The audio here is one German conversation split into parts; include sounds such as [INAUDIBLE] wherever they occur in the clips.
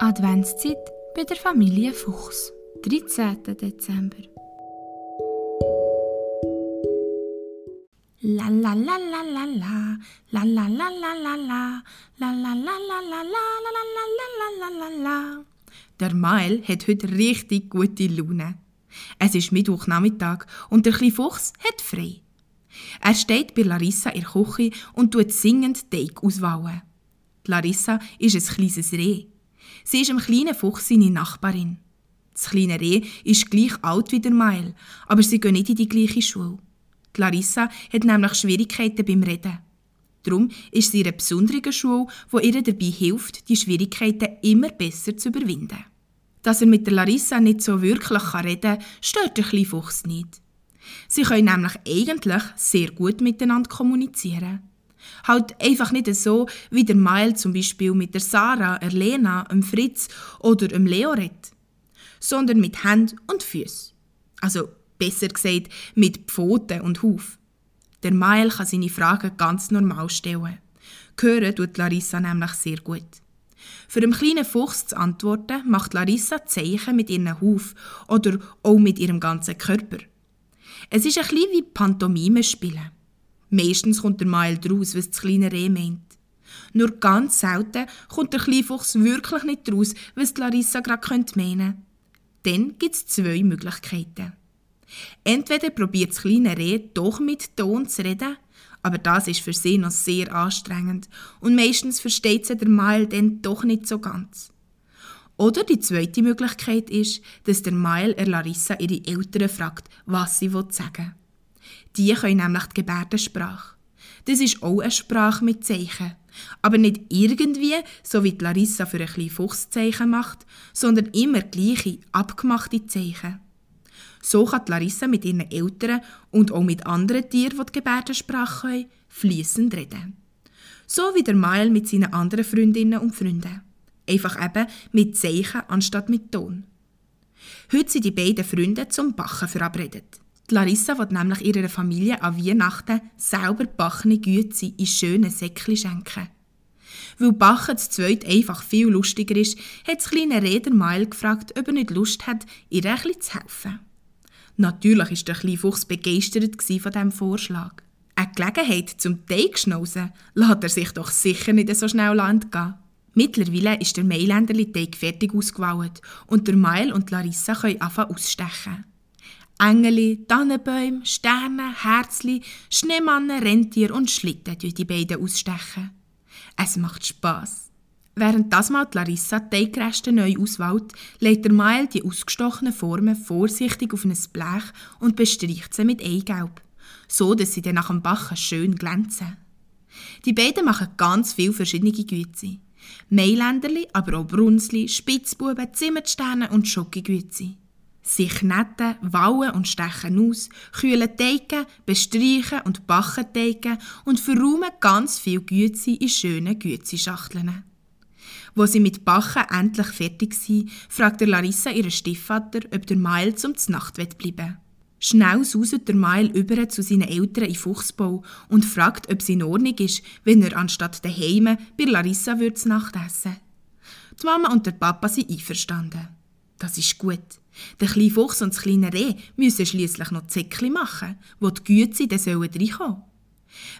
Adventszeit bei der Familie Fuchs, 13. Dezember. La la la la la la, la la la la la la, la la la la la la, la la la. Der Mael hat heute richtig gute Laune. Es ist Mittwochnachmittag und der kleine Fuchs hat frei. Er steht bei Larissa in der Küche und tut singend Teig auswauen. Larissa ist ein kleines Reh. Sie ist einem kleinen Fuchs seine Nachbarin. Das kleine Reh ist gleich alt wie der Mael, aber sie gehen nicht in die gleiche Schule. Larissa hat nämlich Schwierigkeiten beim Reden. Darum ist sie in einer besonderen Schule, wo ihr dabei hilft, die Schwierigkeiten immer besser zu überwinden. Dass er mit der Larissa nicht so wirklich reden kann, stört der kleine Fuchs nicht. Sie können nämlich eigentlich sehr gut miteinander kommunizieren. Halt einfach nicht so, wie der Mael zum Beispiel mit der Sarah, der Lena, dem Fritz oder dem Leo redet. Sondern mit Hand und Füßen. Also besser gesagt mit Pfoten und Huf. Der Mael kann seine Fragen ganz normal stellen. Hören tut Larissa nämlich sehr gut. Für den kleinen Fuchs zu antworten, macht Larissa Zeichen mit ihrem Huf oder auch mit ihrem ganzen Körper. Es ist ein bisschen wie Pantomime spielen. Meistens kommt der Mael draus, was das kleine Reh meint. Nur ganz selten kommt der Kleinfuchs wirklich nicht draus, was Larissa gerade meinen könnte. Dann gibt es zwei Möglichkeiten. Entweder probiert das kleine Reh doch mit Ton zu reden, aber das ist für sie noch sehr anstrengend und meistens versteht sie der Mael dann doch nicht so ganz. Oder die zweite Möglichkeit ist, dass der Mael er Larissa ihre Eltern fragt, was sie sagen will. Die können nämlich die Gebärdensprache. Das ist auch eine Sprache mit Zeichen. Aber nicht irgendwie, so wie die Larissa für ein kleines Fuchszeichen macht, sondern immer gleiche, abgemachte Zeichen. So kann Larissa mit ihren Eltern und auch mit anderen Tieren, die die Gebärdensprache können, fließend reden. So wie der Mael mit seinen anderen Freundinnen und Freunden. Einfach eben mit Zeichen anstatt mit Ton. Heute sind die beiden Freunde zum Bachen verabredet. Larissa wird nämlich ihrer Familie an Weihnachten selber backene Güte in schönen Säckchen schenken. Weil Bachen zu zweit einfach viel lustiger ist, hat das kleine Räder Mael gefragt, ob er nicht Lust hat, ihr bisschen zu helfen. Natürlich war der kleine Fuchs begeistert von diesem Vorschlag. Eine Gelegenheit zum Teigschnauzen lässt er sich doch sicher nicht so schnell entgehen. Mittlerweile ist der Mailänderli-Teig fertig ausgewählt und der Mail und Larissa können anfangen ausstechen. Engeli, Tannenbäume, Sterne, Herzli, Schneemannen, Rentier und Schlitten die beiden ausstechen. Es macht Spass. Während das mal Larissa die Teigreste neu auswählt, legt der Mael die ausgestochenen Formen vorsichtig auf ein Blech und bestreicht sie mit Eigelb, so dass sie dann nach dem Bachen schön glänzen. Die beiden machen ganz viele verschiedene Güte. Mailänderli, aber auch Brunsli, Spitzbuben, Zimmersterne und Schokogüte. Sie kneten, wauen und stechen aus, kühlen Teige, bestreichen und backen Teige und verräumen ganz viel Güte in schönen Gützi-Schachteln. Wo sie mit Bachen endlich fertig sind, fragt Larissa ihren Stiefvater, ob der Mael zum Znacht bleiben will. Schnell sauset der Mael über zu seinen Eltern in Fuchsbau und fragt, ob es in Ordnung ist, wenn er anstatt daheim bei Larissa würde Nacht essen. Die Mama und der Papa sind einverstanden. Das ist gut. Der kleine Fuchs und das kleine Reh müssen schließlich noch Zäckchen machen, wo die Güte dann reinkommen sollen.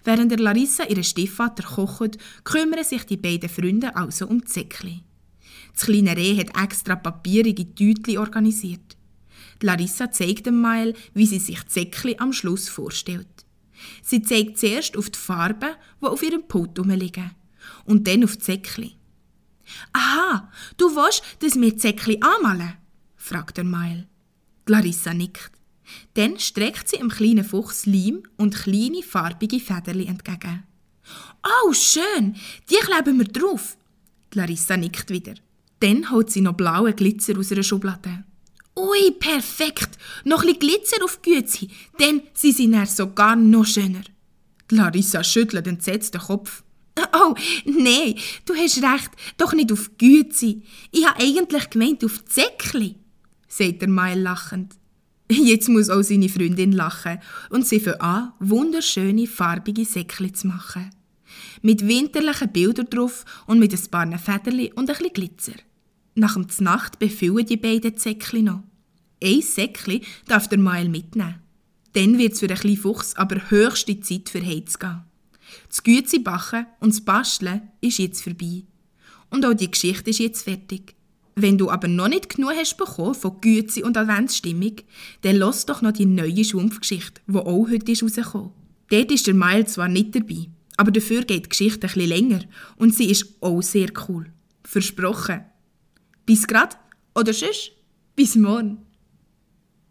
Während der Larissa ihren Stiefvater kocht, kümmern sich die beiden Freunde also um die Säckchen. Das kleine Reh hat extra papierige Tütli organisiert. Die Larissa zeigt dem Mael, wie sie sich die Säckchen am Schluss vorstellt. Sie zeigt zuerst auf die Farben, die auf ihrem Pult liegen, und dann auf die Säckchen. Aha, du willst, dass wir die Säckchen anmalen? fragt der Mael. Larissa nickt. Dann streckt sie dem kleinen Fuchs Leim und kleine farbige Federli entgegen. Oh, schön, die kleben wir drauf. Larissa nickt wieder. Dann holt sie noch blauen Glitzer aus ihrer Schublade. Ui, perfekt! Noch ein Glitzer auf die Güte, dann sind sie dann sogar noch schöner. Larissa schüttelt entsetzt den Kopf. [LAUGHS] Oh, nein, du hast recht, doch nicht auf Güte. Ich habe eigentlich gemeint auf Zäckli, sagt der Mael lachend. Jetzt muss auch seine Freundin lachen und sie fängt an, wunderschöne farbige Säckchen zu machen. Mit winterlichen Bildern drauf und mit ein paar Federli und ein Glitzer. Nach dem Znacht befüllen die beiden Säckchen noch. Ein Säckchen darf der Mael mitnehmen. Dann wird es für den kleinen Fuchs aber höchste Zeit für Heiz gehen. Das Gützi backen und das Basteln ist jetzt vorbei. Und auch die Geschichte ist jetzt fertig. Wenn du aber noch nicht genug hast bekommen von Gützi und Adventsstimmung, dann lass doch noch die neue Schwumpfgeschichte, die auch heute ist. Dort ist der Mael zwar nicht dabei, aber dafür geht die Geschichte bisschen länger und sie ist auch sehr cool. Versprochen. Bis grad oder tschüss, bis morgen.